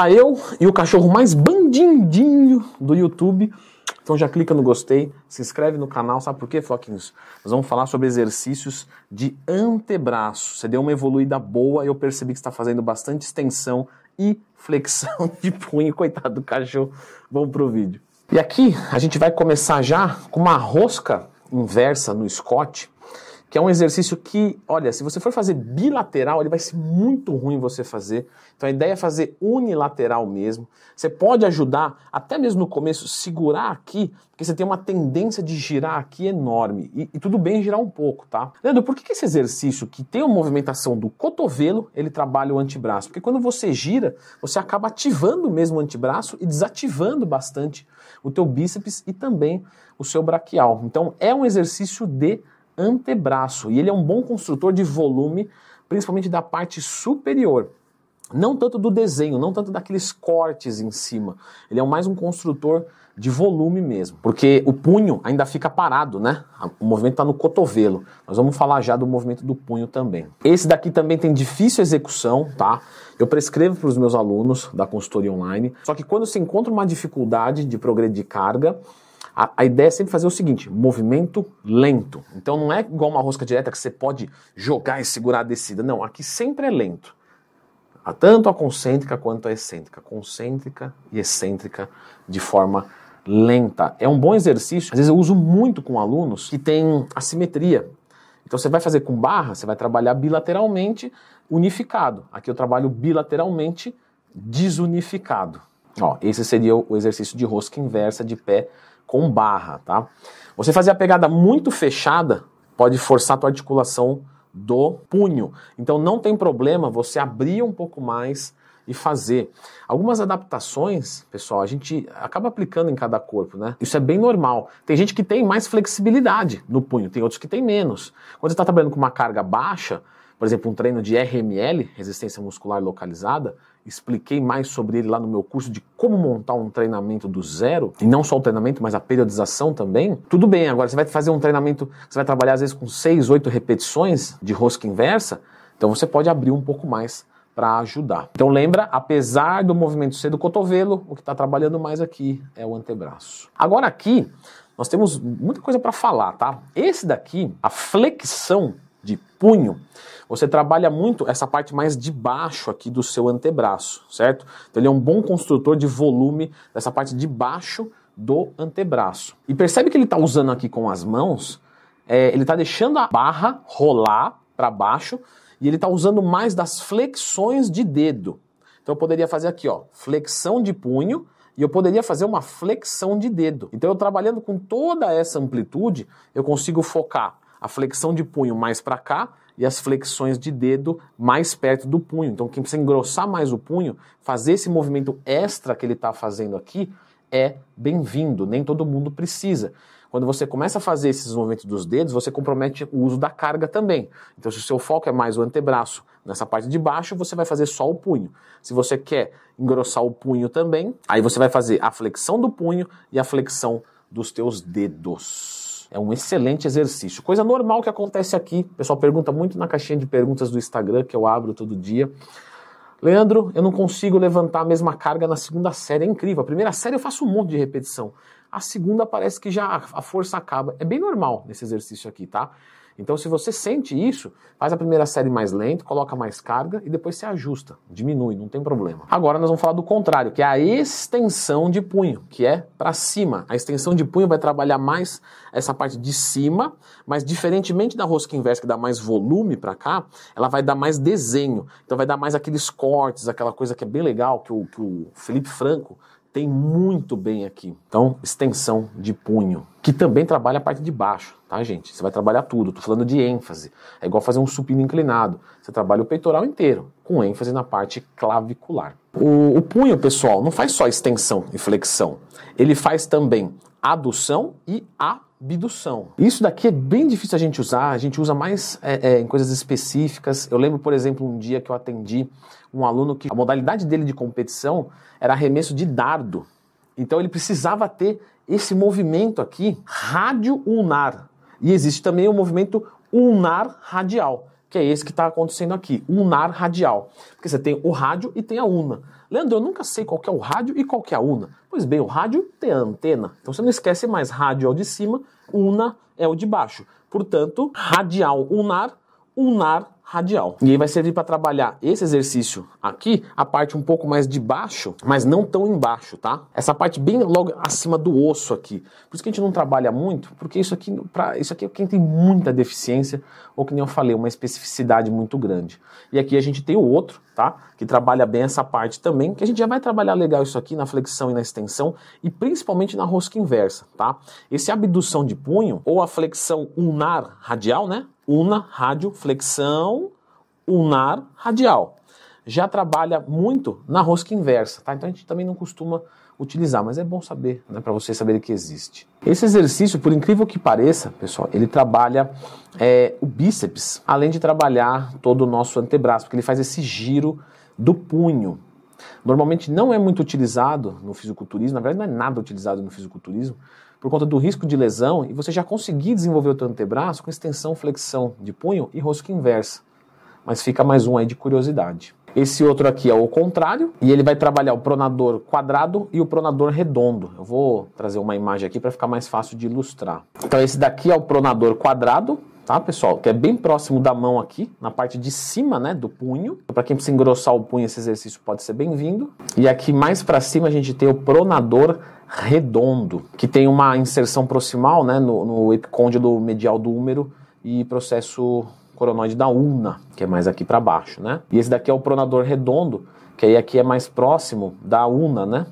Tá eu e o cachorro mais bandindinho do YouTube. Então já clica no gostei, se inscreve no canal, sabe por quê, Floquinhos? Nós vamos falar sobre exercícios de antebraço. Você deu uma evoluída boa e eu percebi que está fazendo bastante extensão e flexão de punho, coitado do cachorro. Vamos pro vídeo. E aqui a gente vai começar já com uma rosca inversa no Scott que é um exercício que, olha, se você for fazer bilateral, ele vai ser muito ruim você fazer. Então a ideia é fazer unilateral mesmo. Você pode ajudar, até mesmo no começo, segurar aqui, porque você tem uma tendência de girar aqui enorme. E, e tudo bem girar um pouco, tá? Leandro, por que, esse exercício que tem uma movimentação do cotovelo, ele trabalha o antebraço? Porque quando você gira, você acaba ativando mesmo o antebraço e desativando bastante o teu bíceps e também o seu braquial. Então é um exercício de antebraço e ele é um bom construtor de volume, principalmente da parte superior. Não tanto do desenho, não tanto daqueles cortes em cima. Ele é mais um construtor de volume mesmo, porque o punho ainda fica parado, né? O movimento está no cotovelo. Nós vamos falar já do movimento do punho também. Esse daqui também tem difícil execução, tá? Eu prescrevo para os meus alunos da consultoria online. Só que quando se encontra uma dificuldade de progredir carga, a, a, ideia é sempre fazer o seguinte: movimento lento. Então não é igual uma rosca direta que você pode jogar e segurar a descida. Não, aqui sempre é lento. Tanto a concêntrica quanto a excêntrica. Concêntrica e excêntrica de forma lenta. É um bom exercício. Às vezes eu uso muito com alunos que têm assimetria. Então você vai fazer com barra, você vai trabalhar bilateralmente unificado. Aqui eu trabalho bilateralmente desunificado. Ó, esse seria o exercício de rosca inversa de pé com barra, tá? Você fazer a pegada muito fechada pode forçar a tua articulação do punho. Então não tem problema você abrir um pouco mais e fazer. Algumas adaptações, pessoal, a gente acaba aplicando em cada corpo, né? Isso é bem normal. Tem gente que tem mais flexibilidade no punho, tem outros que tem menos. Quando você está trabalhando com uma carga baixa, por exemplo, um treino de RML, resistência muscular localizada, expliquei mais sobre ele lá no meu curso de como montar um treinamento do zero, e não só o treinamento, mas a periodização também. Tudo bem, agora você vai fazer um treinamento, você vai trabalhar às vezes com 6, 8 repetições de rosca inversa, então você pode abrir um pouco mais para ajudar. Então lembra, apesar do movimento ser do cotovelo, o que está trabalhando mais aqui é o antebraço. Agora aqui, nós temos muita coisa para falar, tá? Esse daqui, a flexão de punho, você trabalha muito essa parte mais de baixo aqui do seu antebraço, certo? Então ele é um bom construtor de volume dessa parte de baixo do antebraço. E percebe que ele está usando aqui com as mãos, é, ele está deixando a barra rolar para baixo e ele está usando mais das flexões de dedo. Então eu poderia fazer aqui, ó, flexão de punho e eu poderia fazer uma flexão de dedo. Então eu trabalhando com toda essa amplitude, eu consigo focar a flexão de punho mais para cá e as flexões de dedo mais perto do punho. Então, quem precisa engrossar mais o punho, fazer esse movimento extra que ele está fazendo aqui é bem-vindo. Nem todo mundo precisa. Quando você começa a fazer esses movimentos dos dedos, você compromete o uso da carga também. Então, se o seu foco é mais o antebraço, nessa parte de baixo, você vai fazer só o punho. Se você quer engrossar o punho também, aí você vai fazer a flexão do punho e a flexão dos teus dedos. É um excelente exercício. Coisa normal que acontece aqui. O pessoal pergunta muito na caixinha de perguntas do Instagram, que eu abro todo dia. Leandro, eu não consigo levantar a mesma carga na segunda série. É incrível. A primeira série eu faço um monte de repetição. A segunda parece que já a força acaba. É bem normal nesse exercício aqui, tá? Então, se você sente isso, faz a primeira série mais lento, coloca mais carga e depois se ajusta, diminui, não tem problema. Agora nós vamos falar do contrário, que é a extensão de punho, que é para cima. A extensão de punho vai trabalhar mais essa parte de cima, mas diferentemente da rosca inversa que dá mais volume para cá, ela vai dar mais desenho. Então vai dar mais aqueles cortes, aquela coisa que é bem legal que o, que o Felipe Franco tem muito bem aqui. Então, extensão de punho, que também trabalha a parte de baixo, tá, gente? Você vai trabalhar tudo. Tô falando de ênfase. É igual fazer um supino inclinado. Você trabalha o peitoral inteiro, com ênfase na parte clavicular. O, o punho, pessoal, não faz só extensão e flexão. Ele faz também adução e abdução. Isso daqui é bem difícil a gente usar, a gente usa mais é, é, em coisas específicas. Eu lembro, por exemplo, um dia que eu atendi um aluno que a modalidade dele de competição era arremesso de dardo. Então ele precisava ter esse movimento aqui, rádio ulnar. E existe também o movimento ulnar radial, que é esse que está acontecendo aqui, unar radial. Porque você tem o rádio e tem a una. Leandro, eu nunca sei qual é o rádio e qual é a una. Pois bem, o rádio tem a antena. Então você não esquece mais, rádio é o de cima, una é o de baixo. Portanto, radial unar, unar radial. E aí vai servir para trabalhar esse exercício aqui, a parte um pouco mais de baixo, mas não tão embaixo, tá? Essa parte bem logo acima do osso aqui. Por isso que a gente não trabalha muito, porque isso aqui, pra, isso aqui é quem tem muita deficiência, ou que nem eu falei, uma especificidade muito grande. E aqui a gente tem o outro, tá? Que trabalha bem essa parte também, que a gente já vai trabalhar legal isso aqui na flexão e na extensão, e principalmente na rosca inversa, tá? Esse abdução de punho, ou a flexão ulnar radial, né? Una, rádio, flexão, unar, radial. Já trabalha muito na rosca inversa, tá? Então a gente também não costuma utilizar, mas é bom saber, né, para vocês saberem que existe. Esse exercício, por incrível que pareça, pessoal, ele trabalha é, o bíceps, além de trabalhar todo o nosso antebraço, porque ele faz esse giro do punho. Normalmente não é muito utilizado no fisiculturismo, na verdade não é nada utilizado no fisiculturismo, por conta do risco de lesão e você já conseguir desenvolver o teu antebraço com extensão, flexão de punho e rosca inversa. Mas fica mais um aí de curiosidade. Esse outro aqui é o contrário e ele vai trabalhar o pronador quadrado e o pronador redondo. Eu vou trazer uma imagem aqui para ficar mais fácil de ilustrar. Então esse daqui é o pronador quadrado, tá, pessoal? Que é bem próximo da mão aqui, na parte de cima, né, do punho. Para quem precisa engrossar o punho, esse exercício pode ser bem-vindo. E aqui mais para cima a gente tem o pronador redondo, que tem uma inserção proximal né, no, no epicôndilo medial do úmero e processo coronoide da ulna, que é mais aqui para baixo, né? E esse daqui é o pronador redondo, que aí aqui é mais próximo da ulna, né?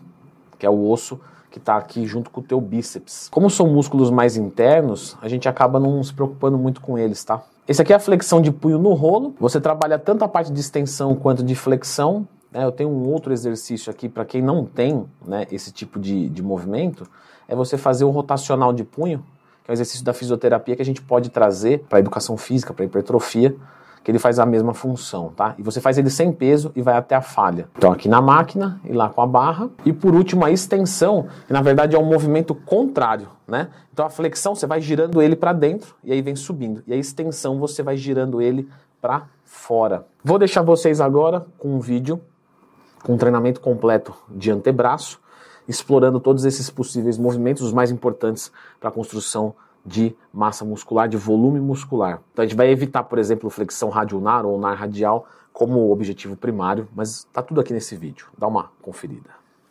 Que é o osso que está aqui junto com o teu bíceps. Como são músculos mais internos, a gente acaba não se preocupando muito com eles, tá? Esse aqui é a flexão de punho no rolo. Você trabalha tanto a parte de extensão quanto de flexão né, eu tenho um outro exercício aqui para quem não tem né, esse tipo de, de movimento, é você fazer o rotacional de punho, que é um exercício da fisioterapia que a gente pode trazer para educação física, para hipertrofia, que ele faz a mesma função, tá? E você faz ele sem peso e vai até a falha. Então aqui na máquina e lá com a barra. E por último a extensão, que na verdade é um movimento contrário, né? Então a flexão você vai girando ele para dentro e aí vem subindo. E a extensão você vai girando ele para fora. Vou deixar vocês agora com um vídeo com um treinamento completo de antebraço, explorando todos esses possíveis movimentos, os mais importantes para a construção de massa muscular, de volume muscular. Então a gente vai evitar, por exemplo, flexão radionar ou nar radial como objetivo primário, mas está tudo aqui nesse vídeo. Dá uma conferida.